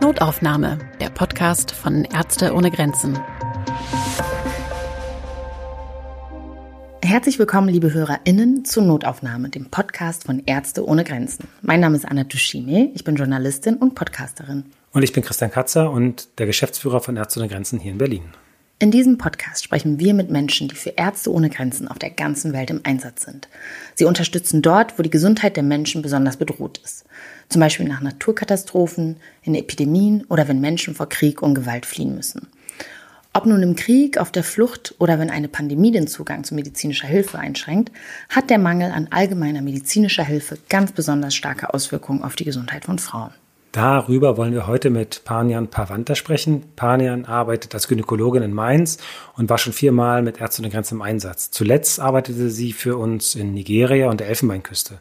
Notaufnahme, der Podcast von Ärzte ohne Grenzen. Herzlich willkommen, liebe HörerInnen, zu Notaufnahme, dem Podcast von Ärzte ohne Grenzen. Mein Name ist Anna Tushime, ich bin Journalistin und Podcasterin. Und ich bin Christian Katzer und der Geschäftsführer von Ärzte ohne Grenzen hier in Berlin. In diesem Podcast sprechen wir mit Menschen, die für Ärzte ohne Grenzen auf der ganzen Welt im Einsatz sind. Sie unterstützen dort, wo die Gesundheit der Menschen besonders bedroht ist. Zum Beispiel nach Naturkatastrophen, in Epidemien oder wenn Menschen vor Krieg und Gewalt fliehen müssen. Ob nun im Krieg, auf der Flucht oder wenn eine Pandemie den Zugang zu medizinischer Hilfe einschränkt, hat der Mangel an allgemeiner medizinischer Hilfe ganz besonders starke Auswirkungen auf die Gesundheit von Frauen. Darüber wollen wir heute mit Panjan Pavanta sprechen. Panjan arbeitet als Gynäkologin in Mainz und war schon viermal mit Ärzte ohne Grenzen im Einsatz. Zuletzt arbeitete sie für uns in Nigeria und der Elfenbeinküste.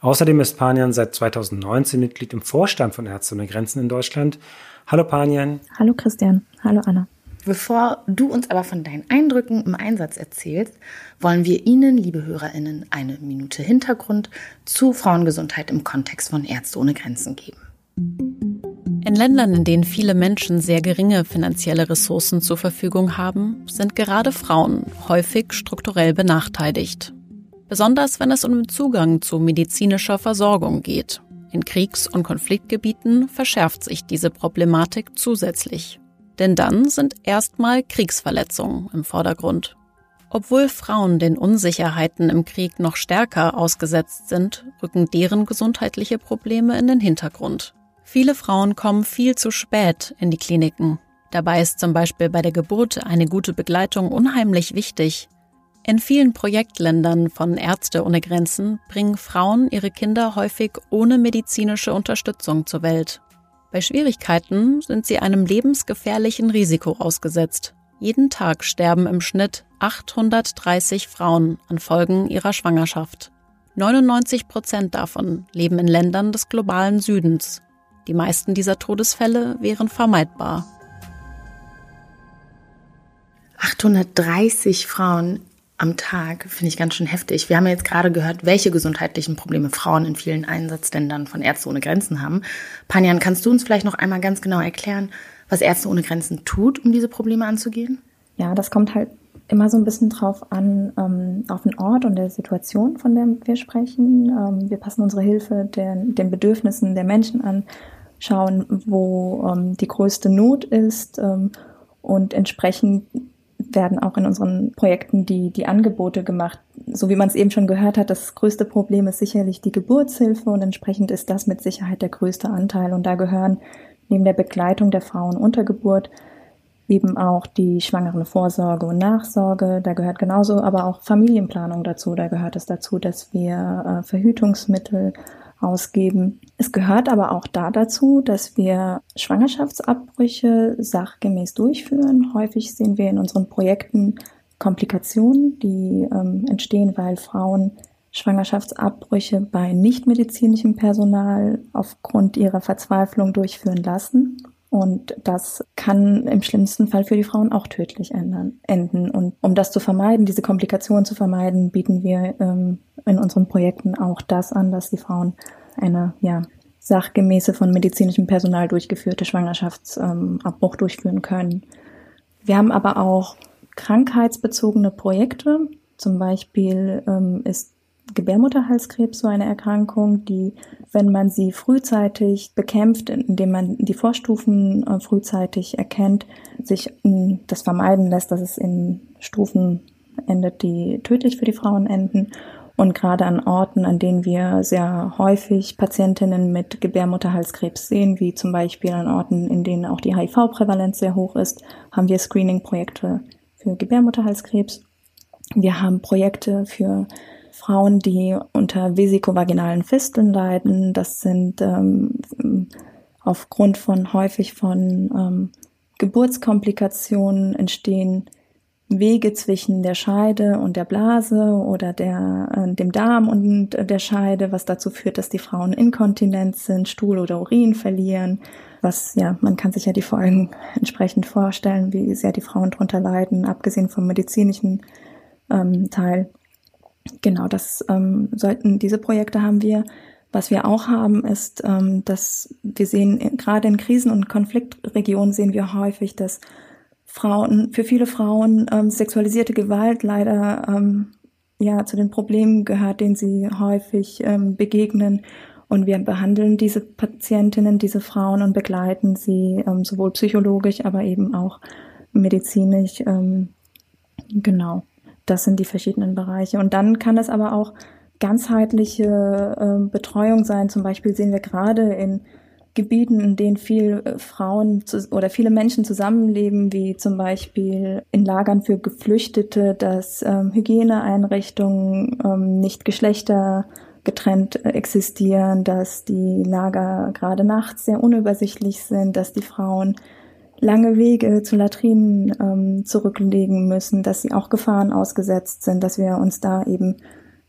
Außerdem ist Panjan seit 2019 Mitglied im Vorstand von Ärzte ohne Grenzen in Deutschland. Hallo Panjan. Hallo Christian. Hallo Anna. Bevor du uns aber von deinen Eindrücken im Einsatz erzählst, wollen wir Ihnen, liebe Hörerinnen, eine Minute Hintergrund zu Frauengesundheit im Kontext von Ärzte ohne Grenzen geben. In Ländern, in denen viele Menschen sehr geringe finanzielle Ressourcen zur Verfügung haben, sind gerade Frauen häufig strukturell benachteiligt. Besonders wenn es um den Zugang zu medizinischer Versorgung geht. In Kriegs- und Konfliktgebieten verschärft sich diese Problematik zusätzlich. Denn dann sind erstmal Kriegsverletzungen im Vordergrund. Obwohl Frauen den Unsicherheiten im Krieg noch stärker ausgesetzt sind, rücken deren gesundheitliche Probleme in den Hintergrund. Viele Frauen kommen viel zu spät in die Kliniken. Dabei ist zum Beispiel bei der Geburt eine gute Begleitung unheimlich wichtig. In vielen Projektländern von Ärzte ohne Grenzen bringen Frauen ihre Kinder häufig ohne medizinische Unterstützung zur Welt. Bei Schwierigkeiten sind sie einem lebensgefährlichen Risiko ausgesetzt. Jeden Tag sterben im Schnitt 830 Frauen an Folgen ihrer Schwangerschaft. 99 Prozent davon leben in Ländern des globalen Südens. Die meisten dieser Todesfälle wären vermeidbar. 830 Frauen am Tag finde ich ganz schön heftig. Wir haben ja jetzt gerade gehört, welche gesundheitlichen Probleme Frauen in vielen Einsatzländern von Ärzte ohne Grenzen haben. Panjan, kannst du uns vielleicht noch einmal ganz genau erklären, was Ärzte ohne Grenzen tut, um diese Probleme anzugehen? Ja, das kommt halt immer so ein bisschen drauf an, ähm, auf den Ort und der Situation, von der wir sprechen. Ähm, wir passen unsere Hilfe der, den Bedürfnissen der Menschen an schauen, wo ähm, die größte Not ist ähm, und entsprechend werden auch in unseren Projekten die, die Angebote gemacht. So wie man es eben schon gehört hat, das größte Problem ist sicherlich die Geburtshilfe und entsprechend ist das mit Sicherheit der größte Anteil. Und da gehören neben der Begleitung der Frauen unter Geburt eben auch die schwangeren Vorsorge und Nachsorge. Da gehört genauso aber auch Familienplanung dazu. Da gehört es dazu, dass wir äh, Verhütungsmittel ausgeben. Es gehört aber auch da dazu, dass wir Schwangerschaftsabbrüche sachgemäß durchführen. Häufig sehen wir in unseren Projekten Komplikationen, die ähm, entstehen, weil Frauen Schwangerschaftsabbrüche bei nichtmedizinischem Personal aufgrund ihrer Verzweiflung durchführen lassen. Und das kann im schlimmsten Fall für die Frauen auch tödlich enden. Und um das zu vermeiden, diese Komplikationen zu vermeiden, bieten wir ähm, in unseren Projekten auch das an, dass die Frauen eine ja, sachgemäße von medizinischem Personal durchgeführte Schwangerschaftsabbruch durchführen können. Wir haben aber auch krankheitsbezogene Projekte. Zum Beispiel ähm, ist Gebärmutterhalskrebs so eine Erkrankung, die, wenn man sie frühzeitig bekämpft, indem man die Vorstufen äh, frühzeitig erkennt, sich äh, das vermeiden lässt, dass es in Stufen endet, die tödlich für die Frauen enden. Und gerade an Orten, an denen wir sehr häufig Patientinnen mit Gebärmutterhalskrebs sehen, wie zum Beispiel an Orten, in denen auch die HIV-Prävalenz sehr hoch ist, haben wir Screening-Projekte für Gebärmutterhalskrebs. Wir haben Projekte für Frauen, die unter vesikovaginalen Fisteln leiden. Das sind ähm, aufgrund von häufig von ähm, Geburtskomplikationen entstehen Wege zwischen der Scheide und der Blase oder der, äh, dem Darm und der Scheide, was dazu führt, dass die Frauen inkontinent sind, Stuhl oder Urin verlieren. Was, ja, man kann sich ja die Folgen entsprechend vorstellen, wie sehr die Frauen darunter leiden, abgesehen vom medizinischen ähm, Teil. Genau, das ähm, sollten, diese Projekte haben wir. Was wir auch haben, ist, ähm, dass wir sehen, gerade in Krisen- und Konfliktregionen sehen wir häufig, dass Frauen, für viele Frauen ähm, sexualisierte Gewalt leider ähm, ja zu den Problemen gehört, denen sie häufig ähm, begegnen. Und wir behandeln diese Patientinnen, diese Frauen und begleiten sie ähm, sowohl psychologisch, aber eben auch medizinisch. Ähm, genau, das sind die verschiedenen Bereiche. Und dann kann es aber auch ganzheitliche äh, Betreuung sein. Zum Beispiel sehen wir gerade in Gebieten, in denen viel äh, Frauen zu, oder viele Menschen zusammenleben, wie zum Beispiel in Lagern für Geflüchtete, dass ähm, Hygieneeinrichtungen ähm, nicht geschlechtergetrennt äh, existieren, dass die Lager gerade nachts sehr unübersichtlich sind, dass die Frauen lange Wege zu Latrinen ähm, zurücklegen müssen, dass sie auch Gefahren ausgesetzt sind, dass wir uns da eben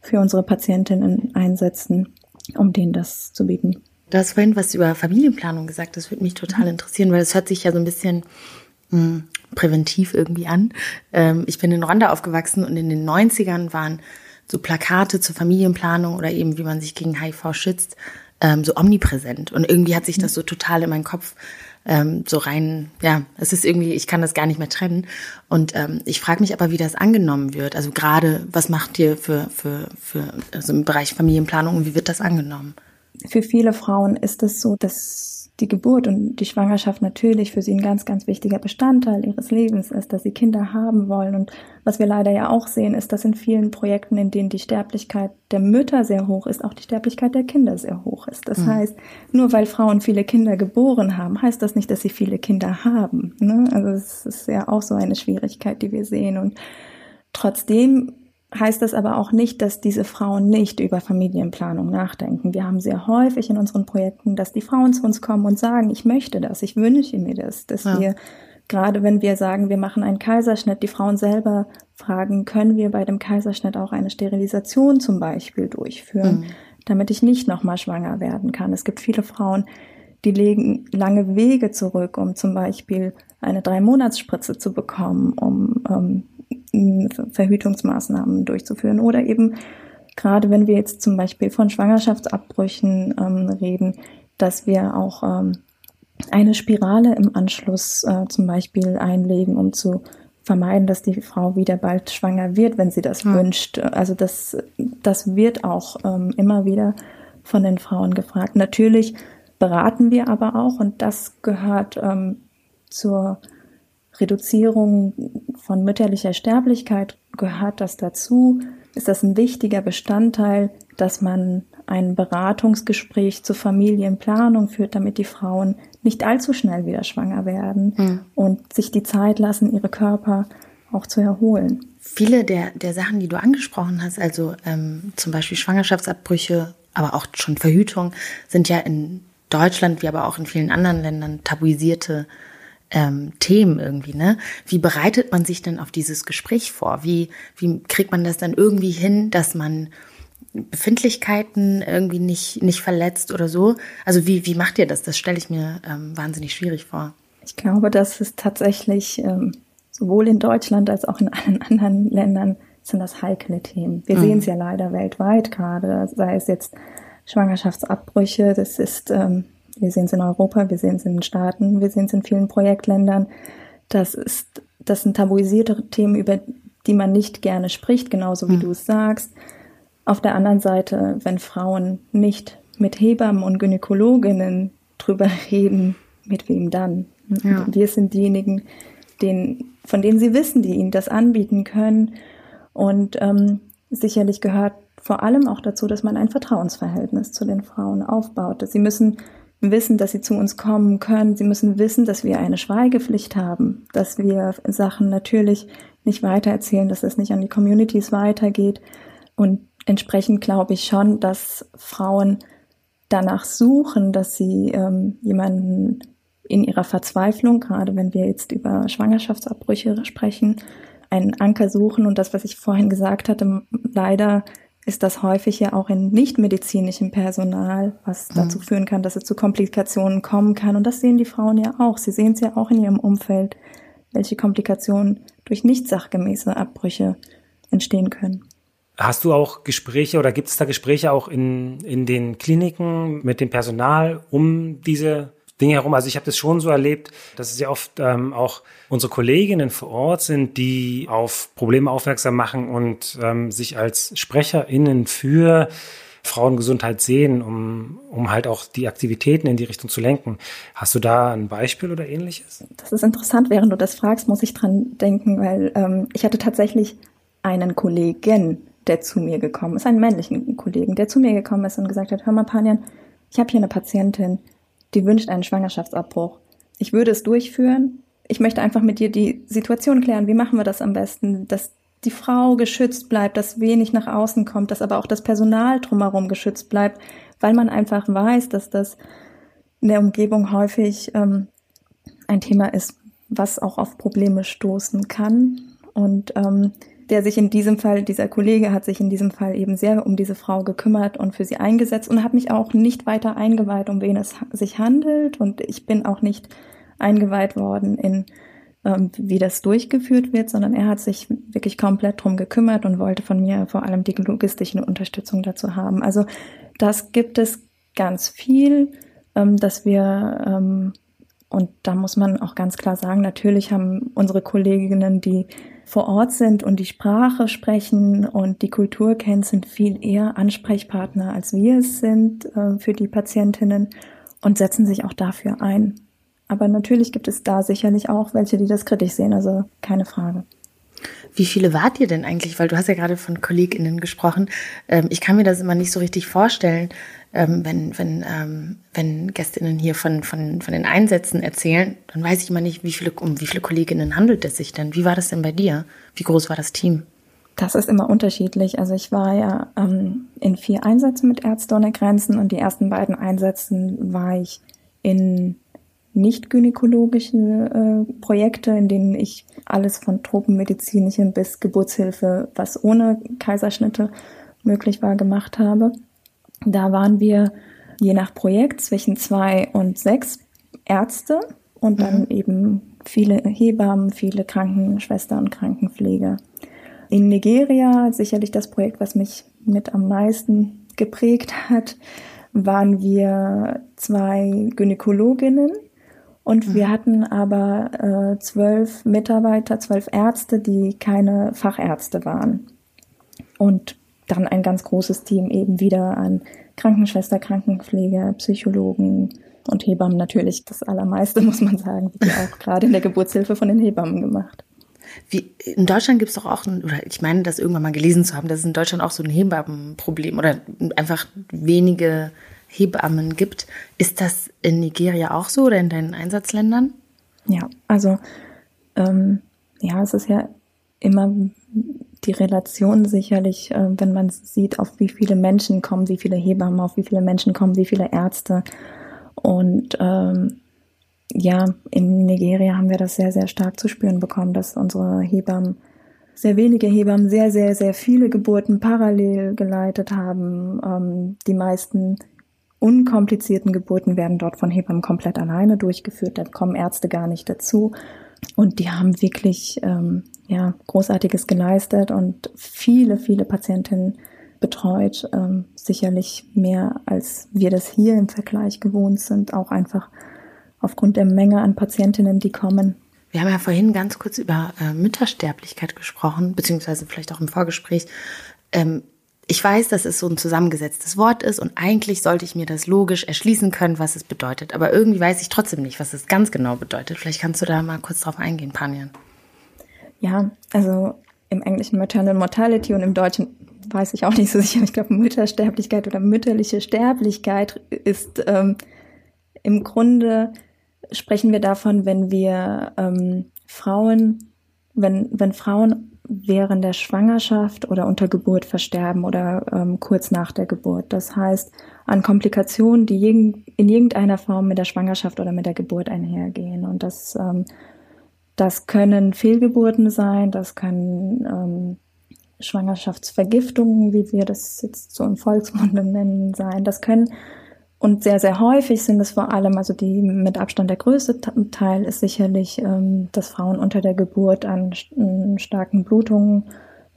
für unsere Patientinnen einsetzen, um denen das zu bieten. Du hast vorhin was über Familienplanung gesagt, das würde mich total mhm. interessieren, weil es hört sich ja so ein bisschen mh, hm, präventiv irgendwie an. Ähm, ich bin in Rwanda aufgewachsen und in den 90ern waren so Plakate zur Familienplanung oder eben wie man sich gegen HIV schützt, ähm, so omnipräsent. Und irgendwie hat sich das so total in meinen Kopf ähm, so rein, ja, es ist irgendwie, ich kann das gar nicht mehr trennen. Und ähm, ich frage mich aber, wie das angenommen wird. Also gerade, was macht ihr für, für, für also im Bereich Familienplanung und wie wird das angenommen? Für viele Frauen ist es so, dass die Geburt und die Schwangerschaft natürlich für sie ein ganz, ganz wichtiger Bestandteil ihres Lebens ist, dass sie Kinder haben wollen. Und was wir leider ja auch sehen, ist, dass in vielen Projekten, in denen die Sterblichkeit der Mütter sehr hoch ist, auch die Sterblichkeit der Kinder sehr hoch ist. Das mhm. heißt, nur weil Frauen viele Kinder geboren haben, heißt das nicht, dass sie viele Kinder haben. Ne? Also es ist ja auch so eine Schwierigkeit, die wir sehen. Und trotzdem heißt das aber auch nicht, dass diese Frauen nicht über Familienplanung nachdenken. Wir haben sehr häufig in unseren Projekten, dass die Frauen zu uns kommen und sagen, ich möchte das, ich wünsche mir das, dass ja. wir gerade wenn wir sagen, wir machen einen Kaiserschnitt, die Frauen selber fragen, können wir bei dem Kaiserschnitt auch eine Sterilisation zum Beispiel durchführen, mhm. damit ich nicht nochmal schwanger werden kann. Es gibt viele Frauen, die legen lange Wege zurück, um zum Beispiel eine Drei-Monats-Spritze zu bekommen, um ähm, Verhütungsmaßnahmen durchzuführen oder eben gerade wenn wir jetzt zum Beispiel von Schwangerschaftsabbrüchen ähm, reden, dass wir auch ähm, eine Spirale im Anschluss äh, zum Beispiel einlegen, um zu vermeiden, dass die Frau wieder bald schwanger wird, wenn sie das ja. wünscht. Also das, das wird auch ähm, immer wieder von den Frauen gefragt. Natürlich beraten wir aber auch und das gehört ähm, zur Reduzierung von mütterlicher Sterblichkeit gehört das dazu? Ist das ein wichtiger Bestandteil, dass man ein Beratungsgespräch zur Familienplanung führt, damit die Frauen nicht allzu schnell wieder schwanger werden mhm. und sich die Zeit lassen, ihre Körper auch zu erholen? Viele der, der Sachen, die du angesprochen hast, also ähm, zum Beispiel Schwangerschaftsabbrüche, aber auch schon Verhütung, sind ja in Deutschland wie aber auch in vielen anderen Ländern tabuisierte ähm, Themen irgendwie, ne? Wie bereitet man sich denn auf dieses Gespräch vor? Wie, wie kriegt man das dann irgendwie hin, dass man Befindlichkeiten irgendwie nicht, nicht verletzt oder so? Also wie, wie macht ihr das? Das stelle ich mir ähm, wahnsinnig schwierig vor. Ich glaube, das ist tatsächlich ähm, sowohl in Deutschland als auch in allen anderen Ländern sind das heikle Themen. Wir mhm. sehen es ja leider weltweit gerade, sei es jetzt Schwangerschaftsabbrüche, das ist ähm, wir sehen es in Europa, wir sehen es in den Staaten, wir sehen es in vielen Projektländern. Das ist, das sind tabuisierte Themen, über die man nicht gerne spricht, genauso wie mhm. du es sagst. Auf der anderen Seite, wenn Frauen nicht mit Hebammen und Gynäkologinnen drüber reden, mit wem dann? Ja. Wir sind diejenigen, denen, von denen sie wissen, die ihnen das anbieten können. Und ähm, sicherlich gehört vor allem auch dazu, dass man ein Vertrauensverhältnis zu den Frauen aufbaut. Sie müssen wissen, dass sie zu uns kommen können. Sie müssen wissen, dass wir eine Schweigepflicht haben, dass wir Sachen natürlich nicht weitererzählen, dass es nicht an die Communities weitergeht. Und entsprechend glaube ich schon, dass Frauen danach suchen, dass sie ähm, jemanden in ihrer Verzweiflung, gerade wenn wir jetzt über Schwangerschaftsabbrüche sprechen, einen Anker suchen. Und das, was ich vorhin gesagt hatte, leider ist das häufig ja auch in nichtmedizinischem Personal, was mhm. dazu führen kann, dass es zu Komplikationen kommen kann. Und das sehen die Frauen ja auch. Sie sehen es ja auch in ihrem Umfeld, welche Komplikationen durch nicht sachgemäße Abbrüche entstehen können. Hast du auch Gespräche oder gibt es da Gespräche auch in, in den Kliniken mit dem Personal um diese Dinge herum? Also ich habe das schon so erlebt, dass es ja oft ähm, auch unsere Kolleginnen vor Ort sind, die auf Probleme aufmerksam machen und ähm, sich als SprecherInnen für Frauengesundheit sehen, um, um halt auch die Aktivitäten in die Richtung zu lenken. Hast du da ein Beispiel oder ähnliches? Das ist interessant, während du das fragst, muss ich dran denken, weil ähm, ich hatte tatsächlich einen Kollegen, der zu mir gekommen ist, einen männlichen Kollegen, der zu mir gekommen ist und gesagt hat, hör mal, Panjan, ich habe hier eine Patientin, die wünscht einen Schwangerschaftsabbruch. Ich würde es durchführen. Ich möchte einfach mit dir die Situation klären. Wie machen wir das am besten, dass die Frau geschützt bleibt, dass wenig nach außen kommt, dass aber auch das Personal drumherum geschützt bleibt, weil man einfach weiß, dass das in der Umgebung häufig ähm, ein Thema ist, was auch auf Probleme stoßen kann. Und ähm, der sich in diesem Fall, dieser Kollege hat sich in diesem Fall eben sehr um diese Frau gekümmert und für sie eingesetzt und hat mich auch nicht weiter eingeweiht, um wen es sich handelt. Und ich bin auch nicht eingeweiht worden in, ähm, wie das durchgeführt wird, sondern er hat sich wirklich komplett drum gekümmert und wollte von mir vor allem die logistische Unterstützung dazu haben. Also das gibt es ganz viel, ähm, dass wir ähm, und da muss man auch ganz klar sagen, natürlich haben unsere Kolleginnen, die vor Ort sind und die Sprache sprechen und die Kultur kennen, sind viel eher Ansprechpartner, als wir es sind äh, für die Patientinnen und setzen sich auch dafür ein. Aber natürlich gibt es da sicherlich auch welche, die das kritisch sehen, also keine Frage. Wie viele wart ihr denn eigentlich? Weil du hast ja gerade von KollegInnen gesprochen. Ähm, ich kann mir das immer nicht so richtig vorstellen, ähm, wenn, wenn, ähm, wenn GästInnen hier von, von, von den Einsätzen erzählen, dann weiß ich immer nicht, wie viele, um wie viele KollegInnen handelt es sich denn? Wie war das denn bei dir? Wie groß war das Team? Das ist immer unterschiedlich. Also ich war ja ähm, in vier Einsätzen mit Ärzte ohne Grenzen und die ersten beiden Einsätzen war ich in nicht gynäkologische äh, Projekte, in denen ich alles von tropenmedizinischen bis Geburtshilfe, was ohne Kaiserschnitte möglich war, gemacht habe. Da waren wir je nach Projekt zwischen zwei und sechs Ärzte und dann mhm. eben viele Hebammen, viele Krankenschwestern und Krankenpfleger. In Nigeria, sicherlich das Projekt, was mich mit am meisten geprägt hat, waren wir zwei Gynäkologinnen und mhm. wir hatten aber äh, zwölf Mitarbeiter, zwölf Ärzte, die keine Fachärzte waren. Und dann ein ganz großes Team eben wieder an Krankenschwester, Krankenpfleger, Psychologen und Hebammen natürlich. Das Allermeiste, muss man sagen, wird ja auch gerade in der Geburtshilfe von den Hebammen gemacht. Wie, in Deutschland gibt es doch auch, ein, oder ich meine, das irgendwann mal gelesen zu haben, dass es in Deutschland auch so ein Hebammenproblem oder einfach wenige Hebammen gibt. Ist das in Nigeria auch so oder in deinen Einsatzländern? Ja, also ähm, ja, es ist ja immer die Relation sicherlich, äh, wenn man sieht, auf wie viele Menschen kommen, wie viele Hebammen, auf wie viele Menschen kommen, wie viele Ärzte. Und ähm, ja, in Nigeria haben wir das sehr, sehr stark zu spüren bekommen, dass unsere Hebammen, sehr wenige Hebammen, sehr, sehr, sehr viele Geburten parallel geleitet haben. Ähm, die meisten unkomplizierten Geburten werden dort von Hebammen komplett alleine durchgeführt, da kommen Ärzte gar nicht dazu. Und die haben wirklich ähm, ja, Großartiges geleistet und viele, viele Patientinnen betreut. Ähm, sicherlich mehr, als wir das hier im Vergleich gewohnt sind, auch einfach aufgrund der Menge an Patientinnen, die kommen. Wir haben ja vorhin ganz kurz über äh, Müttersterblichkeit gesprochen, beziehungsweise vielleicht auch im Vorgespräch. Ähm, ich weiß, dass es so ein zusammengesetztes Wort ist und eigentlich sollte ich mir das logisch erschließen können, was es bedeutet. Aber irgendwie weiß ich trotzdem nicht, was es ganz genau bedeutet. Vielleicht kannst du da mal kurz drauf eingehen, Panjan. Ja, also im Englischen Maternal Mortality und im Deutschen weiß ich auch nicht so sicher. Ich glaube, Müttersterblichkeit oder mütterliche Sterblichkeit ist ähm, im Grunde sprechen wir davon, wenn wir ähm, Frauen, wenn, wenn Frauen während der Schwangerschaft oder unter Geburt versterben oder ähm, kurz nach der Geburt. Das heißt, an Komplikationen, die in irgendeiner Form mit der Schwangerschaft oder mit der Geburt einhergehen. Und das, ähm, das können Fehlgeburten sein, das können ähm, Schwangerschaftsvergiftungen, wie wir das jetzt so im Volksmunde nennen, sein. Das können und sehr, sehr häufig sind es vor allem, also die mit Abstand der größte Teil ist sicherlich, ähm, dass Frauen unter der Geburt an, starken Blutungen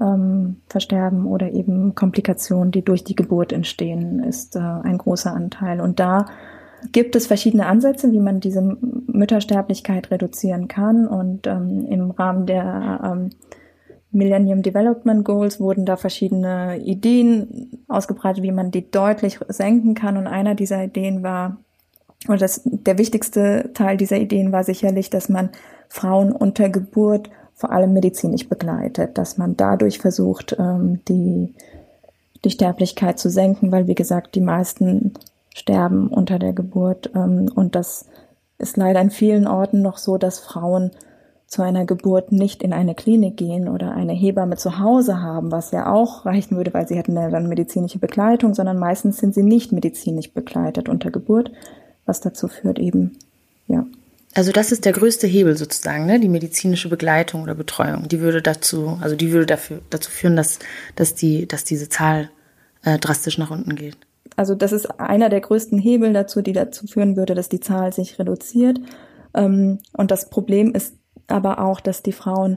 ähm, versterben oder eben Komplikationen, die durch die Geburt entstehen, ist äh, ein großer Anteil. Und da gibt es verschiedene Ansätze, wie man diese Müttersterblichkeit reduzieren kann. Und ähm, im Rahmen der Millennium Development Goals wurden da verschiedene Ideen ausgebreitet, wie man die deutlich senken kann. Und einer dieser Ideen war, oder das, der wichtigste Teil dieser Ideen war sicherlich, dass man Frauen unter Geburt vor allem medizinisch begleitet, dass man dadurch versucht, ähm, die, die Sterblichkeit zu senken, weil, wie gesagt, die meisten sterben unter der Geburt. Ähm, und das ist leider in vielen Orten noch so, dass Frauen zu einer Geburt nicht in eine Klinik gehen oder eine Hebamme zu Hause haben, was ja auch reichen würde, weil sie hätten ja dann medizinische Begleitung, sondern meistens sind sie nicht medizinisch begleitet unter Geburt, was dazu führt eben, ja. Also das ist der größte Hebel sozusagen, ne? die medizinische Begleitung oder Betreuung. Die würde dazu, also die würde dafür, dazu führen, dass, dass, die, dass diese Zahl äh, drastisch nach unten geht also das ist einer der größten Hebel dazu, die dazu führen würde, dass die Zahl sich reduziert. Ähm, und das Problem ist aber auch, dass die Frauen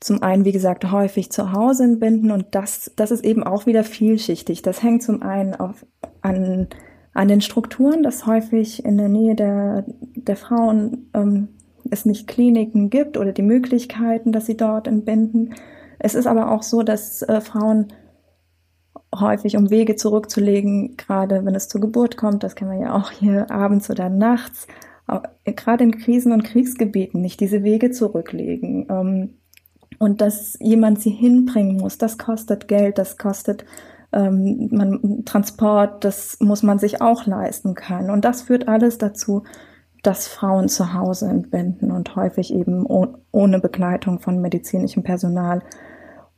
zum einen, wie gesagt, häufig zu Hause entbinden und das, das ist eben auch wieder vielschichtig. Das hängt zum einen auf, an, an den Strukturen, dass häufig in der Nähe der, der Frauen ähm, es nicht Kliniken gibt oder die Möglichkeiten, dass sie dort entbinden. Es ist aber auch so, dass äh, Frauen häufig, um Wege zurückzulegen, gerade wenn es zur Geburt kommt, das kennen wir ja auch hier abends oder nachts, gerade in Krisen- und Kriegsgebieten nicht diese Wege zurücklegen. Ähm, und dass jemand sie hinbringen muss, das kostet Geld, das kostet ähm, man, Transport, das muss man sich auch leisten können. Und das führt alles dazu, dass Frauen zu Hause entbinden und häufig eben ohne Begleitung von medizinischem Personal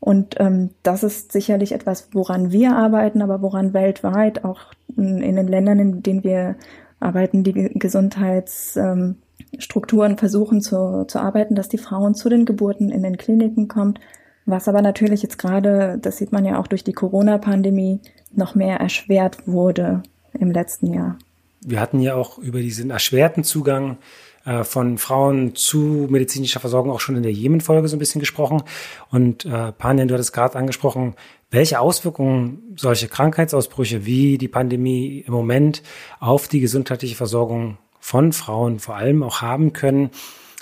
und ähm, das ist sicherlich etwas, woran wir arbeiten, aber woran weltweit auch in den Ländern, in denen wir arbeiten, die Gesundheitsstrukturen ähm, versuchen zu, zu arbeiten, dass die Frauen zu den Geburten in den Kliniken kommt. Was aber natürlich jetzt gerade, das sieht man ja auch durch die Corona-Pandemie, noch mehr erschwert wurde im letzten Jahr. Wir hatten ja auch über diesen erschwerten Zugang äh, von Frauen zu medizinischer Versorgung auch schon in der Jemen-Folge so ein bisschen gesprochen. Und äh, Panjan, du hattest gerade angesprochen, welche Auswirkungen solche Krankheitsausbrüche wie die Pandemie im Moment auf die gesundheitliche Versorgung von Frauen vor allem auch haben können,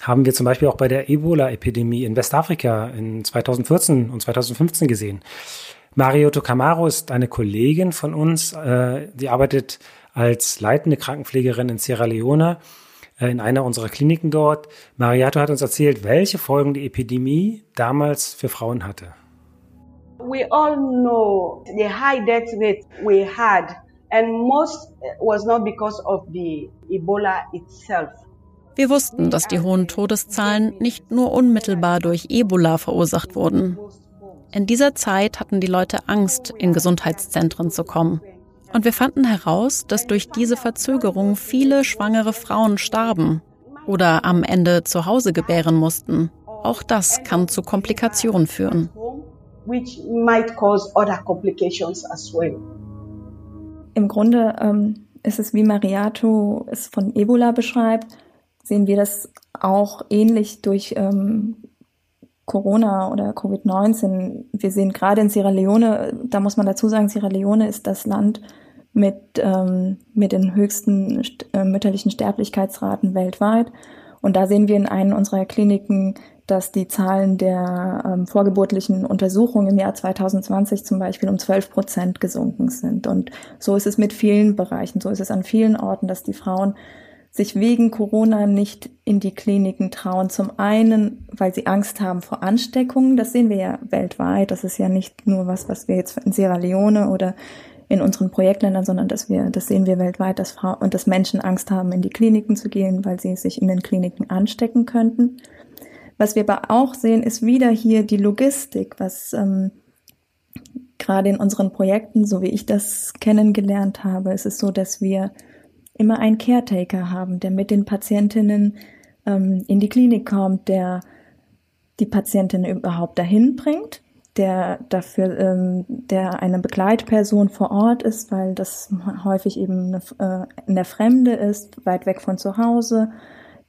haben wir zum Beispiel auch bei der Ebola-Epidemie in Westafrika in 2014 und 2015 gesehen. Marioto Camaro ist eine Kollegin von uns, äh, die arbeitet als leitende Krankenpflegerin in Sierra Leone äh, in einer unserer Kliniken dort. Mariato hat uns erzählt, welche Folgen die Epidemie damals für Frauen hatte. We all know the high death rate we had and most was not because of the Ebola itself. Wir wussten, dass die hohen Todeszahlen nicht nur unmittelbar durch Ebola verursacht wurden. In dieser Zeit hatten die Leute Angst, in Gesundheitszentren zu kommen. Und wir fanden heraus, dass durch diese Verzögerung viele schwangere Frauen starben oder am Ende zu Hause gebären mussten. Auch das kann zu Komplikationen führen. Im Grunde ähm, ist es, wie Mariato es von Ebola beschreibt, sehen wir das auch ähnlich durch ähm, Corona oder Covid-19. Wir sehen gerade in Sierra Leone, da muss man dazu sagen, Sierra Leone ist das Land mit, ähm, mit den höchsten äh, mütterlichen Sterblichkeitsraten weltweit. Und da sehen wir in einen unserer Kliniken, dass die Zahlen der ähm, vorgeburtlichen Untersuchungen im Jahr 2020 zum Beispiel um 12 Prozent gesunken sind. Und so ist es mit vielen Bereichen, so ist es an vielen Orten, dass die Frauen sich wegen Corona nicht in die Kliniken trauen. Zum einen, weil sie Angst haben vor Ansteckungen. Das sehen wir ja weltweit. Das ist ja nicht nur was, was wir jetzt in Sierra Leone oder in unseren Projektländern, sondern dass wir, das sehen wir weltweit, dass Frauen und dass Menschen Angst haben, in die Kliniken zu gehen, weil sie sich in den Kliniken anstecken könnten. Was wir aber auch sehen, ist wieder hier die Logistik, was ähm, gerade in unseren Projekten, so wie ich das kennengelernt habe, ist es so, dass wir immer einen Caretaker haben, der mit den Patientinnen ähm, in die Klinik kommt, der die Patientin überhaupt dahin bringt, der dafür, ähm, der eine Begleitperson vor Ort ist, weil das häufig eben eine, äh, in der Fremde ist, weit weg von zu Hause,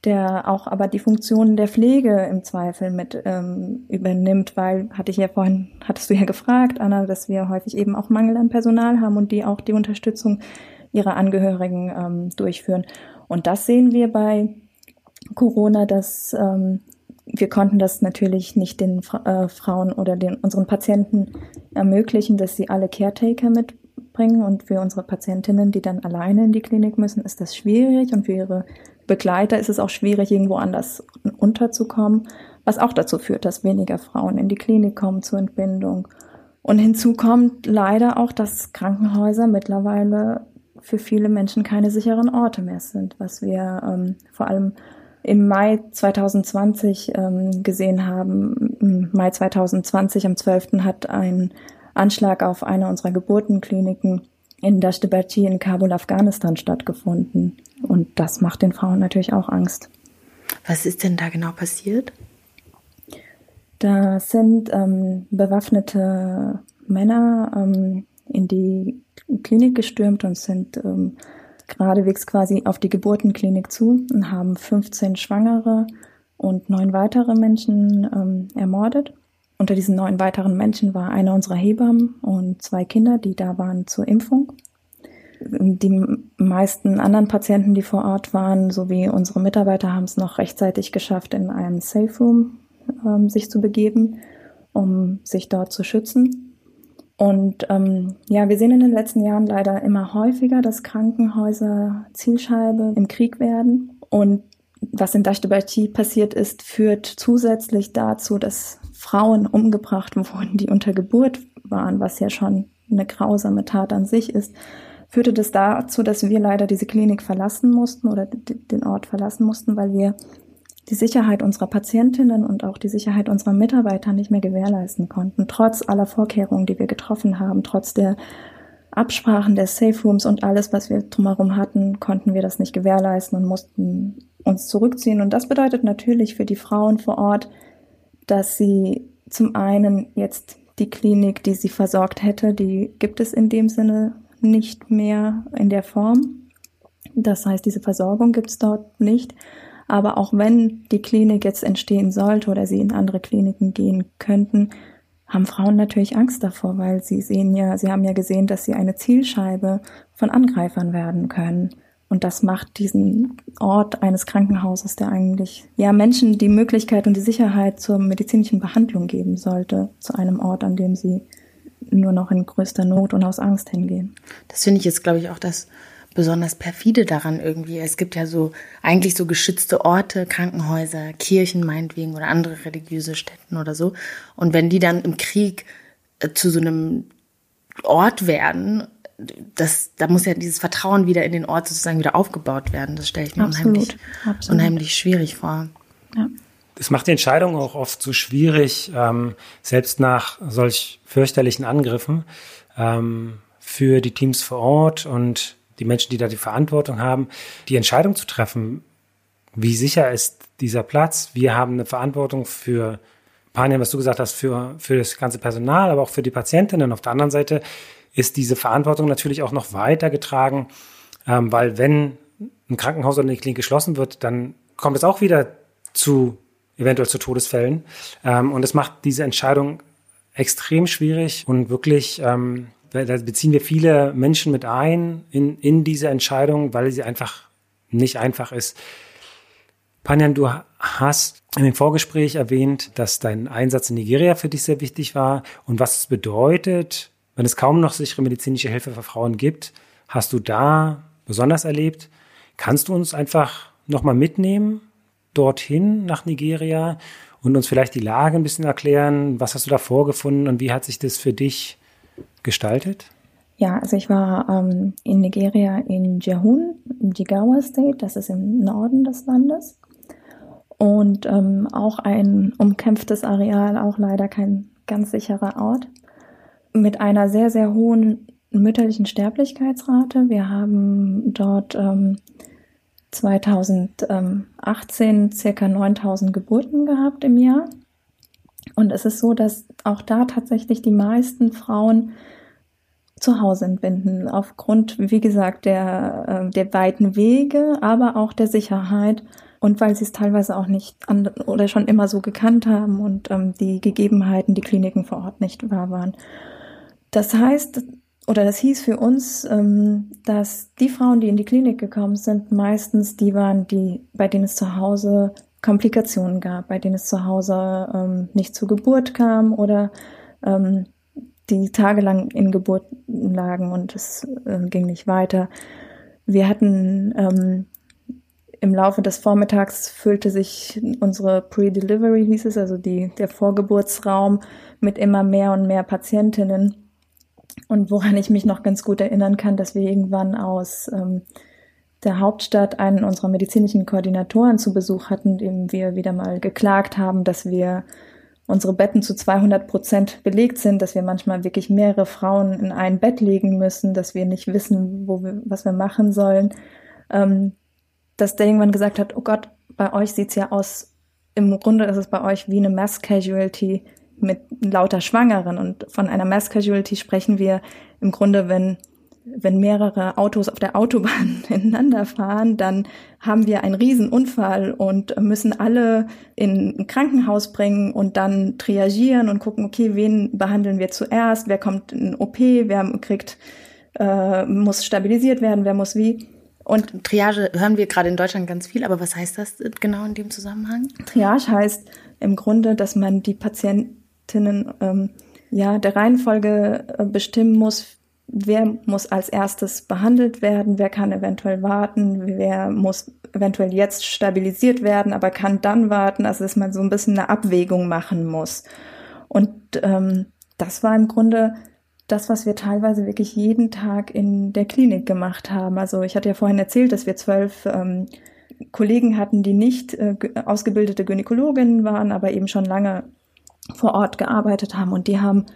der auch aber die Funktionen der Pflege im Zweifel mit ähm, übernimmt, weil hatte ich ja vorhin, hattest du ja gefragt, Anna, dass wir häufig eben auch Mangel an Personal haben und die auch die Unterstützung ihrer Angehörigen ähm, durchführen. Und das sehen wir bei Corona, dass ähm, wir konnten das natürlich nicht den äh, Frauen oder den unseren Patienten ermöglichen, dass sie alle Caretaker mitbringen und für unsere Patientinnen, die dann alleine in die Klinik müssen, ist das schwierig und für ihre Begleiter ist es auch schwierig, irgendwo anders unterzukommen, was auch dazu führt, dass weniger Frauen in die Klinik kommen zur Entbindung. Und hinzu kommt leider auch, dass Krankenhäuser mittlerweile für viele Menschen keine sicheren Orte mehr sind, was wir ähm, vor allem im Mai 2020 ähm, gesehen haben. Im Mai 2020 am 12. hat ein Anschlag auf eine unserer Geburtenkliniken in Dashtibachi in Kabul, Afghanistan stattgefunden. Und das macht den Frauen natürlich auch Angst. Was ist denn da genau passiert? Da sind ähm, bewaffnete Männer ähm, in die Klinik gestürmt und sind ähm, geradewegs quasi auf die Geburtenklinik zu und haben 15 Schwangere und neun weitere Menschen ähm, ermordet. Unter diesen neun weiteren Menschen war einer unserer Hebammen und zwei Kinder, die da waren zur Impfung. Die meisten anderen Patienten, die vor Ort waren, sowie unsere Mitarbeiter, haben es noch rechtzeitig geschafft, in einen Safe Room ähm, sich zu begeben, um sich dort zu schützen. Und ähm, ja, wir sehen in den letzten Jahren leider immer häufiger, dass Krankenhäuser Zielscheibe im Krieg werden. Und was in Dashtabachi passiert ist, führt zusätzlich dazu, dass Frauen umgebracht wurden, die unter Geburt waren, was ja schon eine grausame Tat an sich ist führte das dazu, dass wir leider diese Klinik verlassen mussten oder den Ort verlassen mussten, weil wir die Sicherheit unserer Patientinnen und auch die Sicherheit unserer Mitarbeiter nicht mehr gewährleisten konnten, trotz aller Vorkehrungen, die wir getroffen haben, trotz der Absprachen der Safe Rooms und alles, was wir drumherum hatten, konnten wir das nicht gewährleisten und mussten uns zurückziehen. Und das bedeutet natürlich für die Frauen vor Ort, dass sie zum einen jetzt die Klinik, die sie versorgt hätte, die gibt es in dem Sinne nicht mehr in der Form. Das heißt, diese Versorgung gibt es dort nicht. Aber auch wenn die Klinik jetzt entstehen sollte oder sie in andere Kliniken gehen könnten, haben Frauen natürlich Angst davor, weil sie sehen ja, sie haben ja gesehen, dass sie eine Zielscheibe von Angreifern werden können. Und das macht diesen Ort eines Krankenhauses, der eigentlich ja Menschen die Möglichkeit und die Sicherheit zur medizinischen Behandlung geben sollte, zu einem Ort, an dem sie nur noch in größter Not und aus Angst hingehen. Das finde ich jetzt, glaube ich, auch das besonders perfide daran irgendwie. Es gibt ja so eigentlich so geschützte Orte, Krankenhäuser, Kirchen meinetwegen oder andere religiöse Stätten oder so. Und wenn die dann im Krieg äh, zu so einem Ort werden, das, da muss ja dieses Vertrauen wieder in den Ort sozusagen wieder aufgebaut werden. Das stelle ich mir Absolut. unheimlich, Absolut. unheimlich schwierig vor. Ja. Das macht die Entscheidung auch oft so schwierig, ähm, selbst nach solch fürchterlichen Angriffen ähm, für die Teams vor Ort und die Menschen, die da die Verantwortung haben, die Entscheidung zu treffen, wie sicher ist dieser Platz. Wir haben eine Verantwortung für Panian, was du gesagt hast, für, für das ganze Personal, aber auch für die Patientinnen. Auf der anderen Seite ist diese Verantwortung natürlich auch noch weitergetragen, ähm, weil wenn ein Krankenhaus oder eine Klinik geschlossen wird, dann kommt es auch wieder zu eventuell zu Todesfällen. Ähm, und es macht diese Entscheidung extrem schwierig und wirklich, ähm, da beziehen wir viele Menschen mit ein in, in diese Entscheidung, weil sie einfach nicht einfach ist. Panjan, du hast in dem Vorgespräch erwähnt, dass dein Einsatz in Nigeria für dich sehr wichtig war und was es bedeutet, wenn es kaum noch sichere medizinische Hilfe für Frauen gibt. Hast du da besonders erlebt? Kannst du uns einfach nochmal mitnehmen dorthin nach Nigeria und uns vielleicht die Lage ein bisschen erklären. Was hast du da vorgefunden und wie hat sich das für dich gestaltet? Ja, also ich war ähm, in Nigeria in Jehun, im Jigawa State, das ist im Norden des Landes. Und ähm, auch ein umkämpftes Areal, auch leider kein ganz sicherer Ort, mit einer sehr, sehr hohen mütterlichen Sterblichkeitsrate. Wir haben dort ähm, 2018 circa 9000 Geburten gehabt im Jahr. Und es ist so, dass auch da tatsächlich die meisten Frauen zu Hause entbinden, aufgrund, wie gesagt, der, äh, der weiten Wege, aber auch der Sicherheit, und weil sie es teilweise auch nicht an, oder schon immer so gekannt haben und ähm, die Gegebenheiten, die Kliniken vor Ort nicht wahr waren. Das heißt, oder das hieß für uns, ähm, dass die Frauen, die in die Klinik gekommen sind, meistens die waren, die, bei denen es zu Hause Komplikationen gab, bei denen es zu Hause ähm, nicht zur Geburt kam oder ähm, die tagelang in Geburten lagen und es äh, ging nicht weiter. Wir hatten ähm, im Laufe des Vormittags füllte sich unsere Pre-Delivery, hieß es, also die, der Vorgeburtsraum mit immer mehr und mehr Patientinnen. Und woran ich mich noch ganz gut erinnern kann, dass wir irgendwann aus ähm, der Hauptstadt einen unserer medizinischen Koordinatoren zu Besuch hatten, dem wir wieder mal geklagt haben, dass wir unsere Betten zu 200 Prozent belegt sind, dass wir manchmal wirklich mehrere Frauen in ein Bett legen müssen, dass wir nicht wissen, wo wir, was wir machen sollen. Ähm, dass der irgendwann gesagt hat, oh Gott, bei euch sieht's ja aus, im Grunde ist es bei euch wie eine Mass Casualty mit lauter Schwangeren. Und von einer Mass Casualty sprechen wir im Grunde, wenn wenn mehrere Autos auf der Autobahn ineinander fahren, dann haben wir einen Riesenunfall und müssen alle in ein Krankenhaus bringen und dann triagieren und gucken, okay, wen behandeln wir zuerst, wer kommt in OP, wer kriegt, äh, muss stabilisiert werden, wer muss wie. Und Triage hören wir gerade in Deutschland ganz viel, aber was heißt das genau in dem Zusammenhang? Triage heißt im Grunde, dass man die Patienten Patientinnen ähm, ja der Reihenfolge äh, bestimmen muss, wer muss als erstes behandelt werden, wer kann eventuell warten, wer muss eventuell jetzt stabilisiert werden, aber kann dann warten, also dass man so ein bisschen eine Abwägung machen muss. Und ähm, das war im Grunde das, was wir teilweise wirklich jeden Tag in der Klinik gemacht haben. Also ich hatte ja vorhin erzählt, dass wir zwölf ähm, Kollegen hatten, die nicht äh, ausgebildete Gynäkologinnen waren, aber eben schon lange vor Ort gearbeitet haben und die haben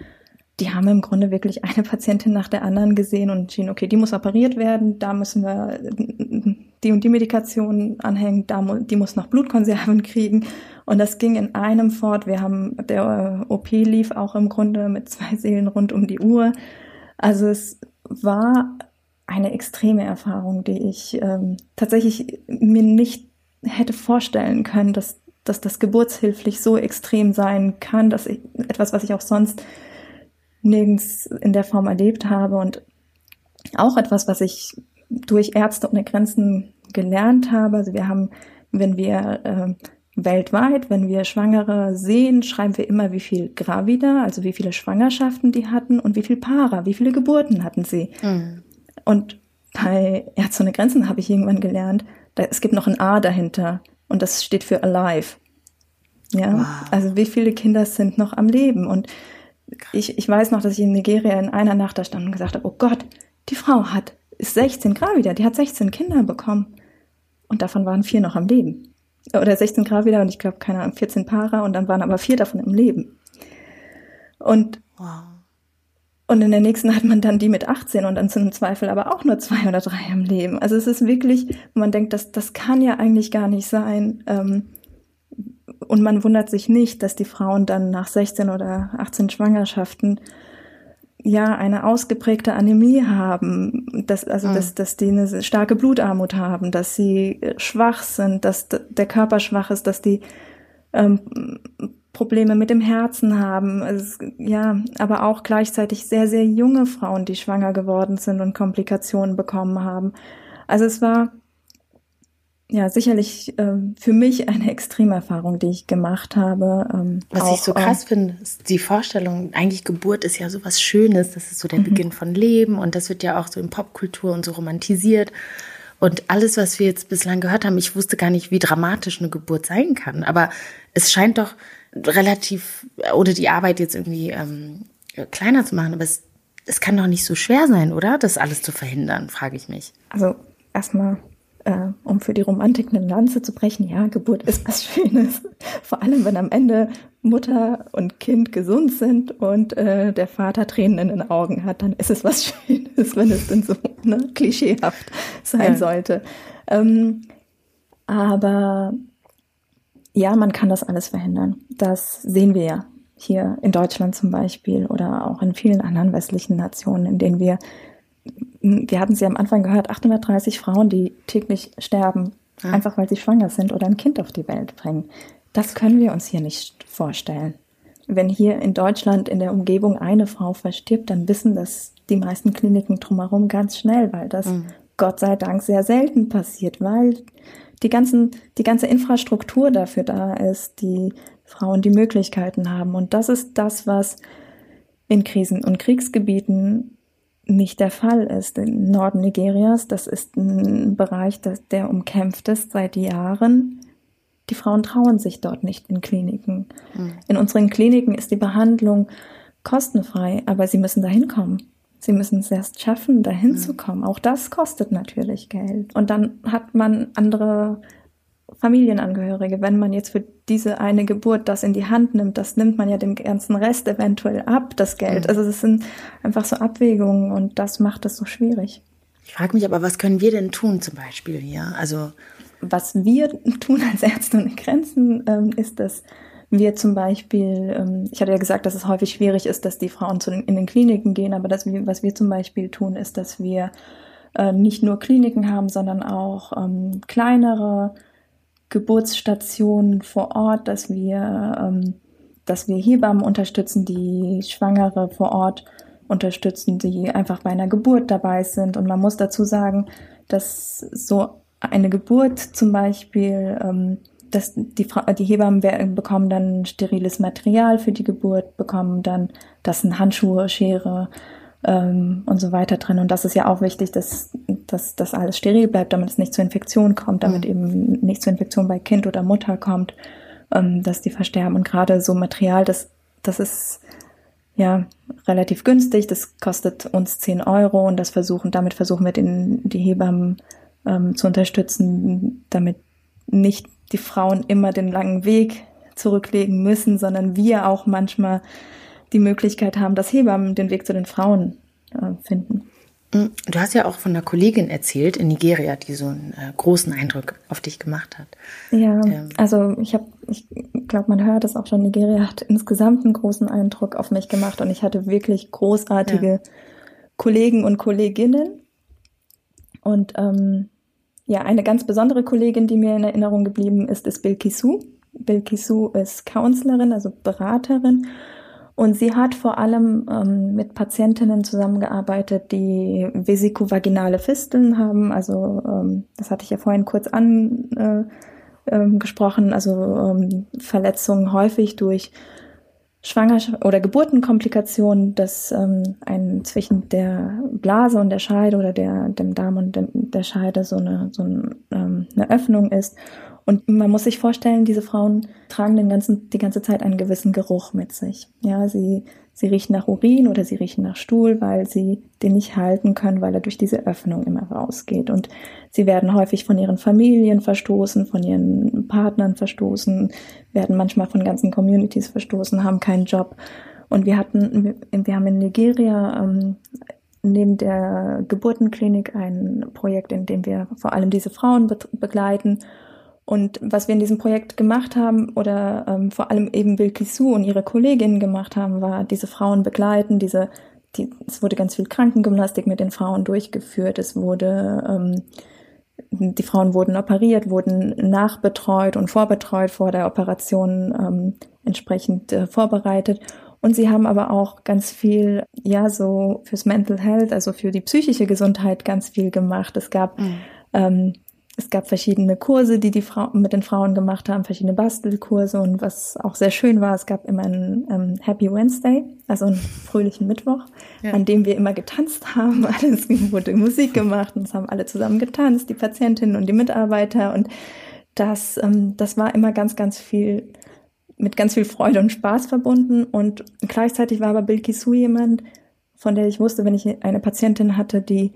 die haben im Grunde wirklich eine Patientin nach der anderen gesehen und entschieden, okay, die muss operiert werden, da müssen wir die und die Medikation anhängen, da die muss noch Blutkonserven kriegen. Und das ging in einem fort. Wir haben, der OP lief auch im Grunde mit zwei Seelen rund um die Uhr. Also es war eine extreme Erfahrung, die ich ähm, tatsächlich mir nicht hätte vorstellen können, dass dass das geburtshilflich so extrem sein kann, dass ich etwas, was ich auch sonst nirgends in der Form erlebt habe und auch etwas, was ich durch Ärzte ohne Grenzen gelernt habe. Also wir haben, wenn wir äh, weltweit, wenn wir Schwangere sehen, schreiben wir immer, wie viel Gravida, also wie viele Schwangerschaften die hatten und wie viel Para, wie viele Geburten hatten sie. Mhm. Und bei Ärzte ohne Grenzen habe ich irgendwann gelernt, da, es gibt noch ein A dahinter und das steht für alive. Ja, wow. also wie viele Kinder sind noch am Leben? Und ich, ich weiß noch, dass ich in Nigeria in einer Nacht da stand und gesagt habe, oh Gott, die Frau hat, ist 16 Grad wieder, die hat 16 Kinder bekommen. Und davon waren vier noch am Leben. Oder 16 Grad wieder und ich glaube, keine Ahnung, 14 Paare und dann waren aber vier davon im Leben. Und wow. Und in der nächsten hat man dann die mit 18 und dann sind im Zweifel aber auch nur zwei oder drei im Leben. Also es ist wirklich, man denkt, das, das kann ja eigentlich gar nicht sein. Ähm, und man wundert sich nicht, dass die Frauen dann nach 16 oder 18 Schwangerschaften ja eine ausgeprägte Anämie haben, dass also mhm. dass dass die eine starke Blutarmut haben, dass sie schwach sind, dass der Körper schwach ist, dass die ähm, Probleme mit dem Herzen haben. Es, ja, aber auch gleichzeitig sehr, sehr junge Frauen, die schwanger geworden sind und Komplikationen bekommen haben. Also es war ja sicherlich äh, für mich eine Extremerfahrung, die ich gemacht habe. Ähm, was auch, ich so krass äh, finde, ist die Vorstellung, eigentlich Geburt ist ja so was Schönes, das ist so der mhm. Beginn von Leben und das wird ja auch so in Popkultur und so romantisiert. Und alles, was wir jetzt bislang gehört haben, ich wusste gar nicht, wie dramatisch eine Geburt sein kann. Aber es scheint doch relativ, oder die Arbeit jetzt irgendwie ähm, kleiner zu machen, aber es, es kann doch nicht so schwer sein, oder? Das alles zu verhindern, frage ich mich. Also erstmal, äh, um für die Romantik eine Lanze zu brechen, ja, Geburt ist was Schönes. Vor allem, wenn am Ende Mutter und Kind gesund sind und äh, der Vater Tränen in den Augen hat, dann ist es was Schönes, wenn es denn so ne, klischeehaft sein ja. sollte. Ähm, aber ja, man kann das alles verhindern. Das sehen wir ja hier in Deutschland zum Beispiel oder auch in vielen anderen westlichen Nationen, in denen wir, wir hatten sie am Anfang gehört, 830 Frauen, die täglich sterben ja. einfach weil sie schwanger sind oder ein Kind auf die Welt bringen. Das können wir uns hier nicht vorstellen. Wenn hier in Deutschland in der Umgebung eine Frau verstirbt, dann wissen das die meisten Kliniken drumherum ganz schnell, weil das mhm. Gott sei Dank sehr selten passiert, weil die ganzen, die ganze Infrastruktur dafür da ist, die Frauen die Möglichkeiten haben. Und das ist das, was in Krisen- und Kriegsgebieten nicht der Fall ist. Im Norden Nigerias, das ist ein Bereich, der umkämpft ist seit Jahren. Die Frauen trauen sich dort nicht in Kliniken. Mhm. In unseren Kliniken ist die Behandlung kostenfrei, aber sie müssen dahin kommen. Sie müssen es erst schaffen, dahin mhm. zu kommen. Auch das kostet natürlich Geld. Und dann hat man andere Familienangehörige. Wenn man jetzt für diese eine Geburt das in die Hand nimmt, das nimmt man ja dem ganzen Rest eventuell ab, das Geld. Mhm. Also es sind einfach so Abwägungen und das macht es so schwierig. Ich frage mich aber, was können wir denn tun zum Beispiel hier? Also was wir tun als Ärzte ohne Grenzen, ähm, ist, dass wir zum Beispiel, ähm, ich hatte ja gesagt, dass es häufig schwierig ist, dass die Frauen zu den, in den Kliniken gehen, aber wir, was wir zum Beispiel tun, ist, dass wir äh, nicht nur Kliniken haben, sondern auch ähm, kleinere Geburtsstationen vor Ort, dass wir, ähm, dass wir Hebammen unterstützen, die Schwangere vor Ort unterstützen, die einfach bei einer Geburt dabei sind. Und man muss dazu sagen, dass so eine Geburt zum Beispiel ähm, dass die, die Hebammen bekommen dann steriles Material für die Geburt, bekommen dann, das sind Handschuhe, Schere ähm, und so weiter drin. Und das ist ja auch wichtig, dass, dass das alles steril bleibt, damit es nicht zur Infektion kommt, damit mhm. eben nicht zur Infektion bei Kind oder Mutter kommt, ähm, dass die versterben. Und gerade so Material, das, das ist ja relativ günstig, das kostet uns 10 Euro und das versuchen, damit versuchen wir den, die Hebammen ähm, zu unterstützen, damit nicht die Frauen immer den langen Weg zurücklegen müssen, sondern wir auch manchmal die Möglichkeit haben, dass Hebammen den Weg zu den Frauen äh, finden. Mm, du hast ja auch von einer Kollegin erzählt in Nigeria, die so einen äh, großen Eindruck auf dich gemacht hat. Ja, ähm. also ich habe, ich glaube, man hört es auch schon, Nigeria hat insgesamt einen großen Eindruck auf mich gemacht und ich hatte wirklich großartige ja. Kollegen und Kolleginnen. Und ähm, ja, eine ganz besondere Kollegin, die mir in Erinnerung geblieben ist, ist Bilkisu. Bilkisu ist Counselorin, also Beraterin. Und sie hat vor allem ähm, mit Patientinnen zusammengearbeitet, die vesikovaginale Fisteln haben. Also ähm, das hatte ich ja vorhin kurz angesprochen. Äh, ähm, also ähm, Verletzungen häufig durch Schwangerschaft oder Geburtenkomplikationen, dass ähm, ein zwischen der Blase und der Scheide oder der dem Darm und dem, der Scheide so eine so ein, ähm, eine Öffnung ist und man muss sich vorstellen, diese Frauen tragen den ganzen, die ganze Zeit einen gewissen Geruch mit sich. Ja, sie, sie riechen nach Urin oder sie riechen nach Stuhl, weil sie den nicht halten können, weil er durch diese Öffnung immer rausgeht. Und sie werden häufig von ihren Familien verstoßen, von ihren Partnern verstoßen, werden manchmal von ganzen Communities verstoßen, haben keinen Job. Und wir hatten, wir haben in Nigeria ähm, neben der Geburtenklinik ein Projekt, in dem wir vor allem diese Frauen begleiten und was wir in diesem Projekt gemacht haben oder ähm, vor allem eben Bilkisu und ihre Kolleginnen gemacht haben, war diese Frauen begleiten, diese, die, es wurde ganz viel Krankengymnastik mit den Frauen durchgeführt, es wurde, ähm, die Frauen wurden operiert, wurden nachbetreut und vorbetreut vor der Operation ähm, entsprechend äh, vorbereitet. Und sie haben aber auch ganz viel, ja, so fürs Mental Health, also für die psychische Gesundheit ganz viel gemacht. Es gab mhm. ähm, es gab verschiedene Kurse, die die Frauen mit den Frauen gemacht haben, verschiedene Bastelkurse und was auch sehr schön war, es gab immer einen ähm, Happy Wednesday, also einen fröhlichen Mittwoch, ja. an dem wir immer getanzt haben. Alles wurde Musik gemacht und es haben alle zusammen getanzt, die Patientinnen und die Mitarbeiter und das, ähm, das war immer ganz, ganz viel mit ganz viel Freude und Spaß verbunden und gleichzeitig war aber Bill Kisu jemand, von der ich wusste, wenn ich eine Patientin hatte, die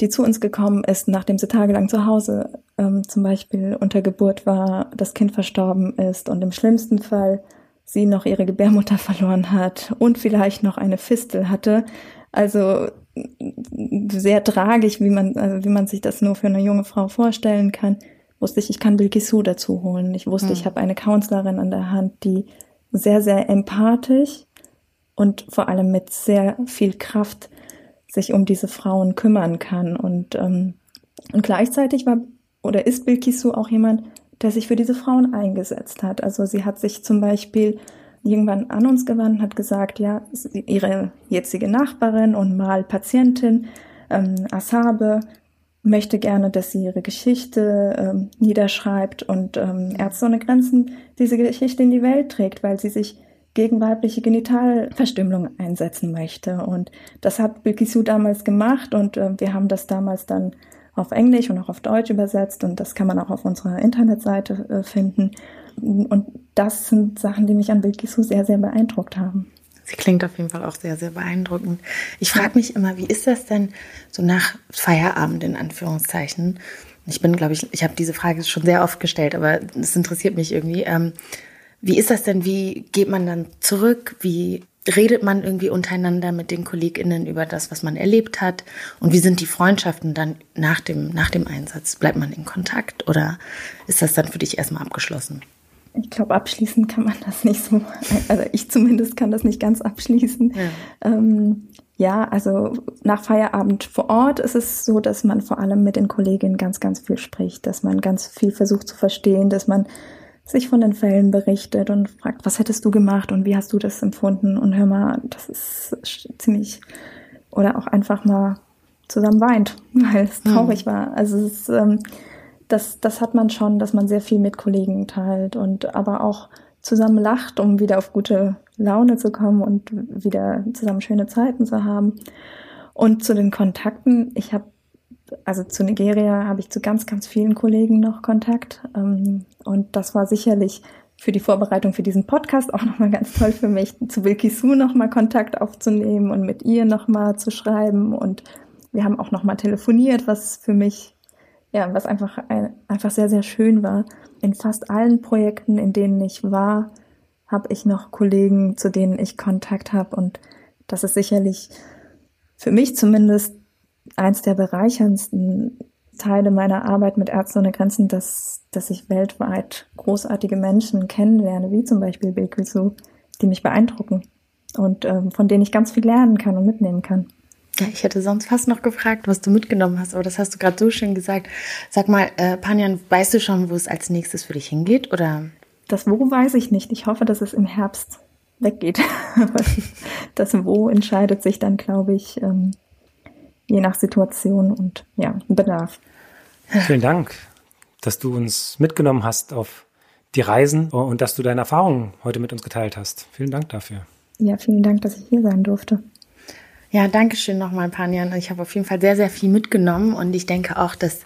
die zu uns gekommen ist, nachdem sie tagelang zu Hause ähm, zum Beispiel unter Geburt war, das Kind verstorben ist und im schlimmsten Fall sie noch ihre Gebärmutter verloren hat und vielleicht noch eine Fistel hatte. Also sehr tragisch, wie man, also wie man sich das nur für eine junge Frau vorstellen kann, wusste ich, ich kann Bilkisu dazu holen. Ich wusste, hm. ich habe eine Counselorin an der Hand, die sehr, sehr empathisch und vor allem mit sehr viel Kraft sich um diese Frauen kümmern kann. Und, ähm, und gleichzeitig war oder ist Bilkisu auch jemand, der sich für diese Frauen eingesetzt hat. Also sie hat sich zum Beispiel irgendwann an uns gewandt, hat gesagt, ja, ihre jetzige Nachbarin und mal Patientin, ähm, Asabe, möchte gerne, dass sie ihre Geschichte ähm, niederschreibt und ähm, Ärzte ohne Grenzen diese Geschichte in die Welt trägt, weil sie sich gegen weibliche Genitalverstümmelung einsetzen möchte. Und das hat Bilkisu damals gemacht und äh, wir haben das damals dann auf Englisch und auch auf Deutsch übersetzt und das kann man auch auf unserer Internetseite äh, finden. Und das sind Sachen, die mich an Bilkisu sehr, sehr beeindruckt haben. Sie klingt auf jeden Fall auch sehr, sehr beeindruckend. Ich frage mich immer, wie ist das denn so nach Feierabend in Anführungszeichen? Ich bin, glaube ich, ich habe diese Frage schon sehr oft gestellt, aber es interessiert mich irgendwie. Ähm, wie ist das denn? Wie geht man dann zurück? Wie redet man irgendwie untereinander mit den KollegInnen über das, was man erlebt hat? Und wie sind die Freundschaften dann nach dem, nach dem Einsatz? Bleibt man in Kontakt oder ist das dann für dich erstmal abgeschlossen? Ich glaube, abschließen kann man das nicht so. Also ich zumindest kann das nicht ganz abschließen. Ja. Ähm, ja, also nach Feierabend vor Ort ist es so, dass man vor allem mit den Kolleginnen ganz, ganz viel spricht, dass man ganz viel versucht zu verstehen, dass man sich von den Fällen berichtet und fragt, was hättest du gemacht und wie hast du das empfunden? Und hör mal, das ist ziemlich, oder auch einfach mal zusammen weint, weil es hm. traurig mhm. war. Also es ist, ähm, das, das hat man schon, dass man sehr viel mit Kollegen teilt und aber auch zusammen lacht, um wieder auf gute Laune zu kommen und wieder zusammen schöne Zeiten zu haben. Und zu den Kontakten, ich habe, also zu Nigeria habe ich zu ganz, ganz vielen Kollegen noch Kontakt. Ähm, und das war sicherlich für die Vorbereitung für diesen Podcast auch nochmal ganz toll für mich, zu Bilkisu nochmal Kontakt aufzunehmen und mit ihr nochmal zu schreiben. Und wir haben auch nochmal telefoniert, was für mich ja, was einfach, einfach sehr, sehr schön war. In fast allen Projekten, in denen ich war, habe ich noch Kollegen, zu denen ich Kontakt habe. Und das ist sicherlich für mich zumindest eins der bereicherndsten Teile meiner Arbeit mit Ärzte ohne Grenzen, dass, dass ich weltweit großartige Menschen kennenlerne, wie zum Beispiel Bilkisu, die mich beeindrucken und ähm, von denen ich ganz viel lernen kann und mitnehmen kann. Ja, ich hätte sonst fast noch gefragt, was du mitgenommen hast, aber das hast du gerade so schön gesagt. Sag mal, äh, Panjan, weißt du schon, wo es als nächstes für dich hingeht, oder? Das Wo weiß ich nicht. Ich hoffe, dass es im Herbst weggeht. das Wo entscheidet sich dann, glaube ich, ähm, je nach Situation und ja, Bedarf. Vielen Dank, dass du uns mitgenommen hast auf die Reisen und dass du deine Erfahrungen heute mit uns geteilt hast. Vielen Dank dafür. Ja, vielen Dank, dass ich hier sein durfte. Ja, danke schön nochmal, Panjan. Ich habe auf jeden Fall sehr, sehr viel mitgenommen und ich denke auch, dass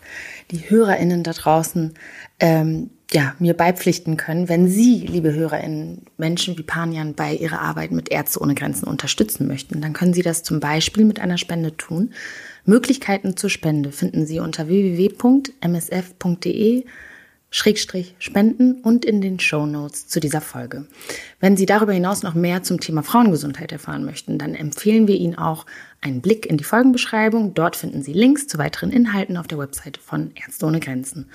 die HörerInnen da draußen ähm, ja, mir beipflichten können, wenn Sie, liebe HörerInnen, Menschen wie Panjan bei ihrer Arbeit mit Ärzte ohne Grenzen unterstützen möchten, dann können Sie das zum Beispiel mit einer Spende tun. Möglichkeiten zur Spende finden Sie unter www.msf.de Schrägstrich spenden und in den Show Notes zu dieser Folge. Wenn Sie darüber hinaus noch mehr zum Thema Frauengesundheit erfahren möchten, dann empfehlen wir Ihnen auch einen Blick in die Folgenbeschreibung. Dort finden Sie Links zu weiteren Inhalten auf der Webseite von Ärzte ohne Grenzen.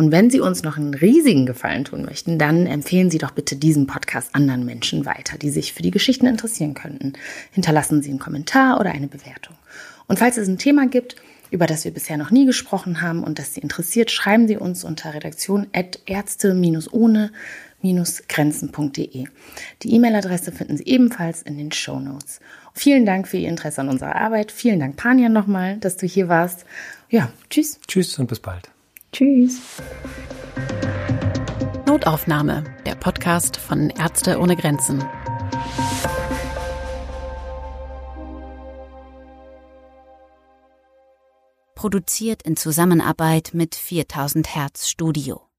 Und wenn Sie uns noch einen riesigen Gefallen tun möchten, dann empfehlen Sie doch bitte diesen Podcast anderen Menschen weiter, die sich für die Geschichten interessieren könnten. Hinterlassen Sie einen Kommentar oder eine Bewertung. Und falls es ein Thema gibt, über das wir bisher noch nie gesprochen haben und das Sie interessiert, schreiben Sie uns unter redaktion.ärzte-ohne-grenzen.de. Die E-Mail-Adresse finden Sie ebenfalls in den Show Notes. Vielen Dank für Ihr Interesse an unserer Arbeit. Vielen Dank, Panja, nochmal, dass du hier warst. Ja, tschüss. Tschüss und bis bald. Tschüss. Notaufnahme, der Podcast von Ärzte ohne Grenzen. produziert in Zusammenarbeit mit 4000 Hertz Studio.